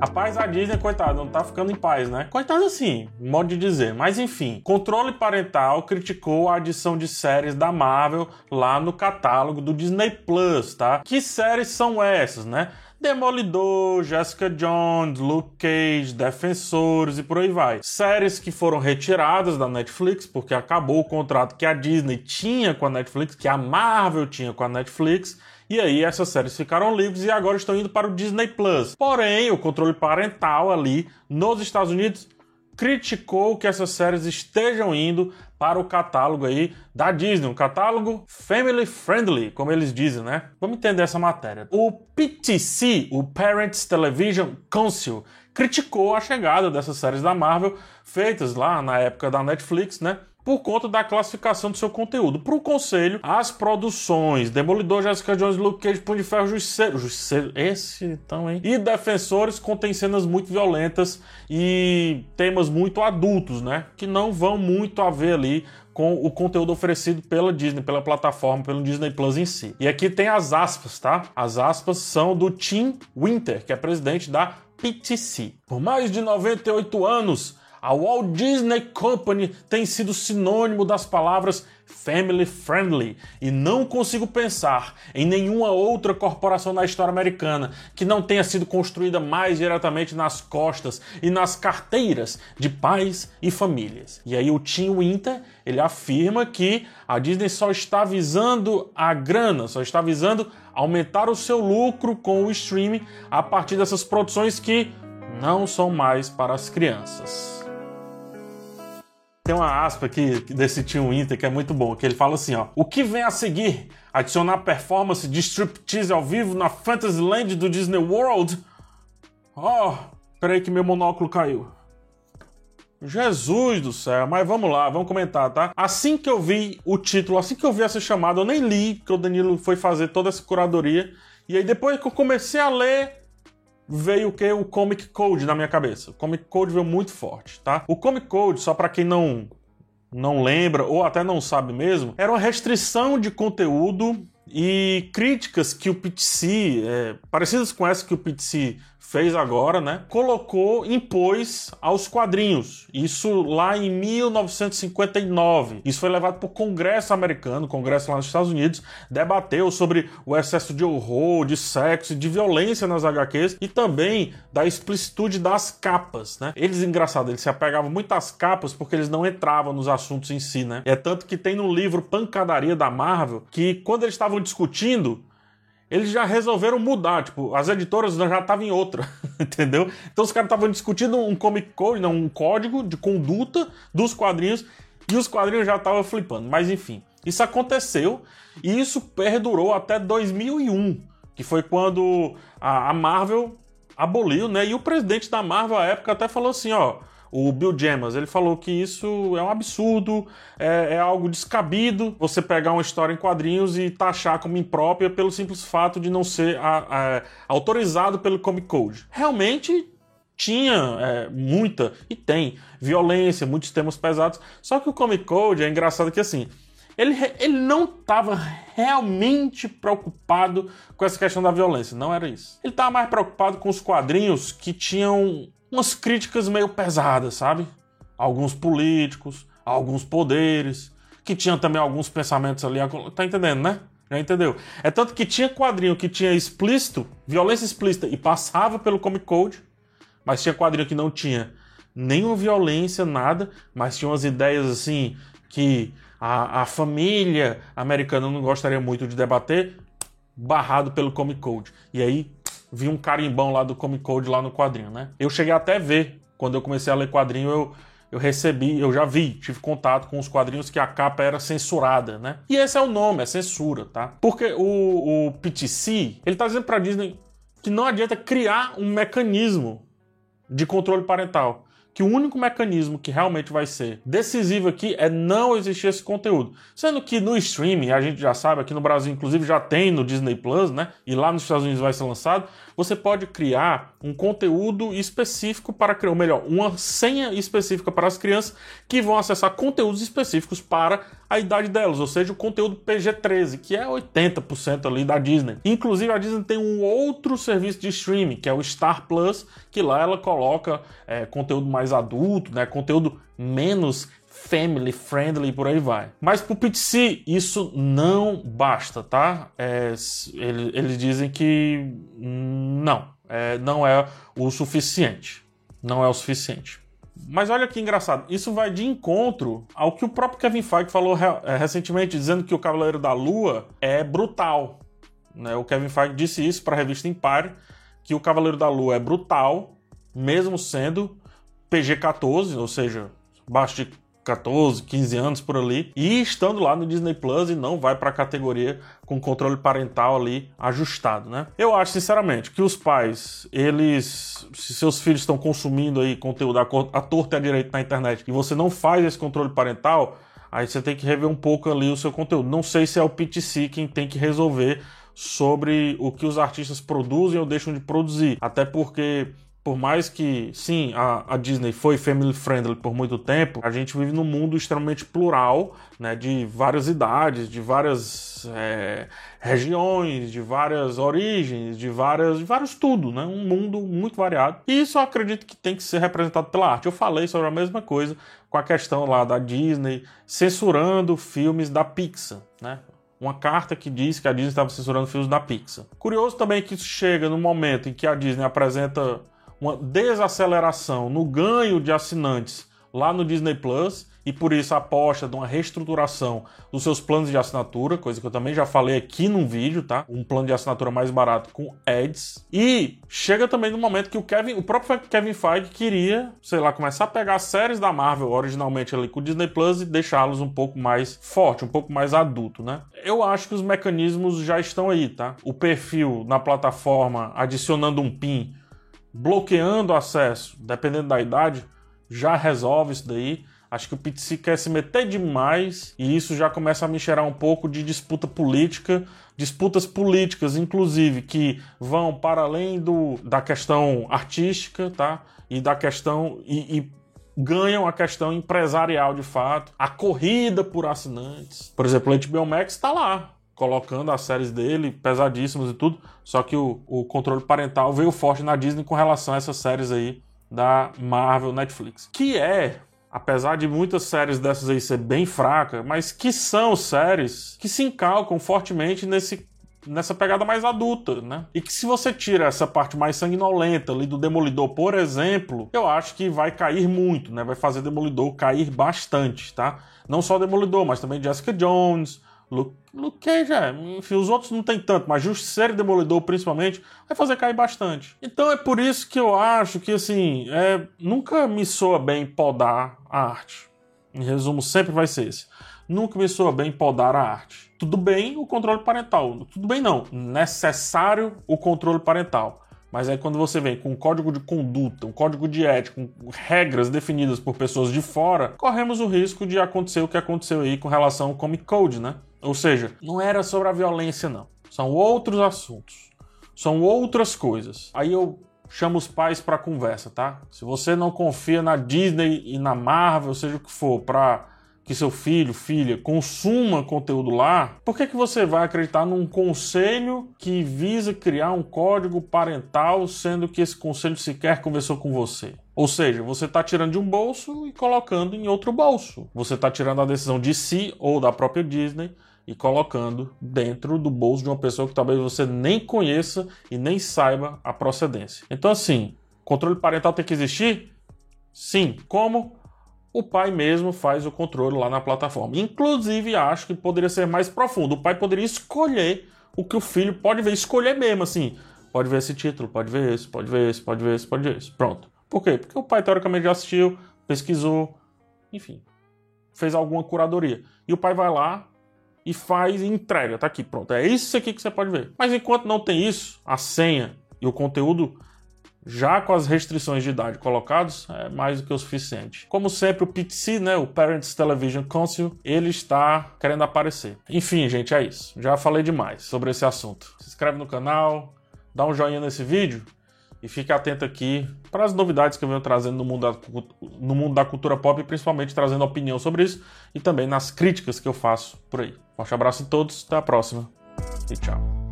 Rapaz, a Disney, coitado, não tá ficando em paz, né? Coitado assim, modo de dizer. Mas enfim, controle parental criticou a adição de séries da Marvel lá no catálogo do Disney Plus, tá? Que séries são essas, né? Demolidor, Jessica Jones, Luke Cage, Defensores e por aí vai. Séries que foram retiradas da Netflix porque acabou o contrato que a Disney tinha com a Netflix, que a Marvel tinha com a Netflix. E aí essas séries ficaram livres e agora estão indo para o Disney Plus. Porém, o controle parental ali nos Estados Unidos criticou que essas séries estejam indo para o catálogo aí da Disney, um catálogo family friendly, como eles dizem, né? Vamos entender essa matéria. O PTC, o Parents Television Council, criticou a chegada dessas séries da Marvel feitas lá na época da Netflix, né? Por conta da classificação do seu conteúdo. Para o conselho, as produções Demolidor, Jessica Jones, Luke Cage, Punho de Ferro, Justiceiro, Justiceiro, esse então, hein? E Defensores contém cenas muito violentas e temas muito adultos, né? Que não vão muito a ver ali com o conteúdo oferecido pela Disney, pela plataforma, pelo Disney Plus em si. E aqui tem as aspas, tá? As aspas são do Tim Winter, que é presidente da PTC. Por mais de 98 anos, a Walt Disney Company tem sido sinônimo das palavras family friendly e não consigo pensar em nenhuma outra corporação na história americana que não tenha sido construída mais diretamente nas costas e nas carteiras de pais e famílias. E aí o Tim Winter, ele afirma que a Disney só está visando a grana, só está visando aumentar o seu lucro com o streaming a partir dessas produções que não são mais para as crianças. Tem uma aspa aqui desse tio Inter que é muito bom, que ele fala assim, ó. O que vem a seguir? Adicionar performance de striptease ao vivo na Fantasyland do Disney World? Oh, peraí que meu monóculo caiu. Jesus do céu, mas vamos lá, vamos comentar, tá? Assim que eu vi o título, assim que eu vi essa chamada, eu nem li, porque o Danilo foi fazer toda essa curadoria. E aí depois que eu comecei a ler, veio o que? O Comic Code na minha cabeça. O Comic Code veio muito forte, tá? O Comic Code, só para quem não não lembra ou até não sabe mesmo, era uma restrição de conteúdo e críticas que o PTC, é, parecidas com essa que o PTC fez agora, né? Colocou, impôs aos quadrinhos. Isso lá em 1959. Isso foi levado para o Congresso americano, Congresso lá nos Estados Unidos, debateu sobre o excesso de horror, de sexo, de violência nas HQs e também da explicitude das capas, né? Eles, engraçado, eles se apegavam muito às capas porque eles não entravam nos assuntos em si, né? É tanto que tem no livro Pancadaria da Marvel que quando eles estavam discutindo eles já resolveram mudar, tipo, as editoras já estavam em outra, entendeu? Então os caras estavam discutindo um comic code, não, um código de conduta dos quadrinhos e os quadrinhos já estavam flipando. Mas enfim, isso aconteceu e isso perdurou até 2001, que foi quando a, a Marvel aboliu, né? E o presidente da Marvel à época até falou assim, ó, o Bill Gemas, ele falou que isso é um absurdo, é, é, algo descabido você pegar uma história em quadrinhos e taxar como imprópria pelo simples fato de não ser a, a, autorizado pelo Comic Code. Realmente tinha é, muita, e tem, violência, muitos temas pesados, só que o Comic Code é engraçado que assim, ele, ele não estava realmente preocupado com essa questão da violência, não era isso. Ele estava mais preocupado com os quadrinhos que tinham umas críticas meio pesadas, sabe? Alguns políticos, alguns poderes, que tinham também alguns pensamentos ali. Tá entendendo, né? Já entendeu? É tanto que tinha quadrinho que tinha explícito, violência explícita e passava pelo Comic Code, mas tinha quadrinho que não tinha nenhuma violência, nada, mas tinha umas ideias assim que a, a família americana não gostaria muito de debater, barrado pelo Comic Code. E aí vi um carimbão lá do Comic Code lá no quadrinho, né? Eu cheguei até a ver, quando eu comecei a ler quadrinho, eu, eu recebi, eu já vi, tive contato com os quadrinhos que a capa era censurada, né? E esse é o nome, é censura, tá? Porque o, o PTC, ele tá dizendo pra Disney que não adianta criar um mecanismo de controle parental que o único mecanismo que realmente vai ser decisivo aqui é não existir esse conteúdo. Sendo que no streaming, a gente já sabe, aqui no Brasil inclusive já tem no Disney Plus, né? E lá nos Estados Unidos vai ser lançado, você pode criar um conteúdo específico para criar, ou melhor, uma senha específica para as crianças que vão acessar conteúdos específicos para a idade delas, ou seja, o conteúdo PG-13, que é 80% ali da Disney. Inclusive, a Disney tem um outro serviço de streaming, que é o Star Plus, que lá ela coloca é, conteúdo mais adulto, né, conteúdo menos family friendly e por aí vai. Mas pro PTC isso não basta, tá? É, eles, eles dizem que não, é, não é o suficiente. Não é o suficiente. Mas olha que engraçado, isso vai de encontro ao que o próprio Kevin Feige falou é, recentemente, dizendo que o Cavaleiro da Lua é brutal. Né? O Kevin Feige disse isso para a revista Empire, que o Cavaleiro da Lua é brutal, mesmo sendo PG-14, ou seja, baixo de 14, 15 anos por ali, e estando lá no Disney Plus e não vai para a categoria com controle parental ali ajustado, né? Eu acho sinceramente que os pais, eles, se seus filhos estão consumindo aí conteúdo à torta e à direita na internet e você não faz esse controle parental, aí você tem que rever um pouco ali o seu conteúdo. Não sei se é o PTC quem tem que resolver sobre o que os artistas produzem ou deixam de produzir, até porque por mais que, sim, a, a, Disney foi family friendly por muito tempo, a gente vive num mundo extremamente plural, né, de várias idades, de várias é, regiões, de várias origens, de várias, de vários tudo, né, um mundo muito variado. E isso eu acredito que tem que ser representado pela arte. Eu falei sobre a mesma coisa com a questão lá da Disney censurando filmes da Pixar, né? Uma carta que diz que a Disney estava censurando filmes da Pixar. Curioso também que isso chega no momento em que a Disney apresenta uma desaceleração no ganho de assinantes lá no Disney Plus e por isso aposta de uma reestruturação dos seus planos de assinatura, coisa que eu também já falei aqui num vídeo, tá? Um plano de assinatura mais barato com ads. E chega também no momento que o Kevin, o próprio Kevin Feige queria, sei lá, começar a pegar as séries da Marvel originalmente ali com o Disney Plus e deixá-los um pouco mais forte, um pouco mais adulto, né? Eu acho que os mecanismos já estão aí, tá? O perfil na plataforma adicionando um pin bloqueando o acesso, dependendo da idade, já resolve isso daí. Acho que o PTC quer se meter demais e isso já começa a me cheirar um pouco de disputa política, disputas políticas, inclusive, que vão para além do, da questão artística, tá? E da questão. E, e ganham a questão empresarial de fato, a corrida por assinantes. Por exemplo, o HBO Max está lá, colocando as séries dele, pesadíssimas e tudo. Só que o, o controle parental veio forte na Disney com relação a essas séries aí da Marvel Netflix. Que é, apesar de muitas séries dessas aí ser bem fracas, mas que são séries que se encalcam fortemente nesse nessa pegada mais adulta, né? E que se você tira essa parte mais sanguinolenta ali do Demolidor, por exemplo, eu acho que vai cair muito, né? Vai fazer Demolidor cair bastante, tá? Não só Demolidor, mas também Jessica Jones, Luke, Luke Cage, é, enfim, os outros não tem tanto, mas Justiceiro e Demolidor, principalmente, vai fazer cair bastante. Então é por isso que eu acho que, assim, é, nunca me soa bem podar a arte. Em resumo, sempre vai ser esse. Nunca me soa bem podar a arte. Tudo bem o controle parental. Tudo bem não. Necessário o controle parental. Mas aí quando você vem com um código de conduta, um código de ética, com regras definidas por pessoas de fora, corremos o risco de acontecer o que aconteceu aí com relação ao Comic Code, né? Ou seja, não era sobre a violência, não. São outros assuntos. São outras coisas. Aí eu chamo os pais para conversa, tá? Se você não confia na Disney e na Marvel, seja o que for, para que seu filho, filha, consuma conteúdo lá, por que, que você vai acreditar num conselho que visa criar um código parental, sendo que esse conselho sequer conversou com você? Ou seja, você está tirando de um bolso e colocando em outro bolso. Você está tirando a decisão de si ou da própria Disney e colocando dentro do bolso de uma pessoa que talvez você nem conheça e nem saiba a procedência. Então, assim, controle parental tem que existir? Sim. Como? O pai mesmo faz o controle lá na plataforma. Inclusive, acho que poderia ser mais profundo. O pai poderia escolher o que o filho pode ver, escolher mesmo, assim. Pode ver esse título, pode ver esse, pode ver esse, pode ver esse, pode ver esse. Pronto. Por quê? Porque o pai, teoricamente, já assistiu, pesquisou, enfim, fez alguma curadoria. E o pai vai lá, e faz e entrega. Tá aqui, pronto. É isso aqui que você pode ver. Mas enquanto não tem isso, a senha e o conteúdo já com as restrições de idade colocados, é mais do que o suficiente. Como sempre, o PTC, né, o Parents Television Council, ele está querendo aparecer. Enfim, gente, é isso. Já falei demais sobre esse assunto. Se inscreve no canal, dá um joinha nesse vídeo E fique atento aqui para as novidades que eu venho trazendo no mundo, da, no mundo da cultura pop, principalmente trazendo opinião sobre isso e também nas críticas que eu faço por aí. Forte abraço a todos, até a próxima e tchau.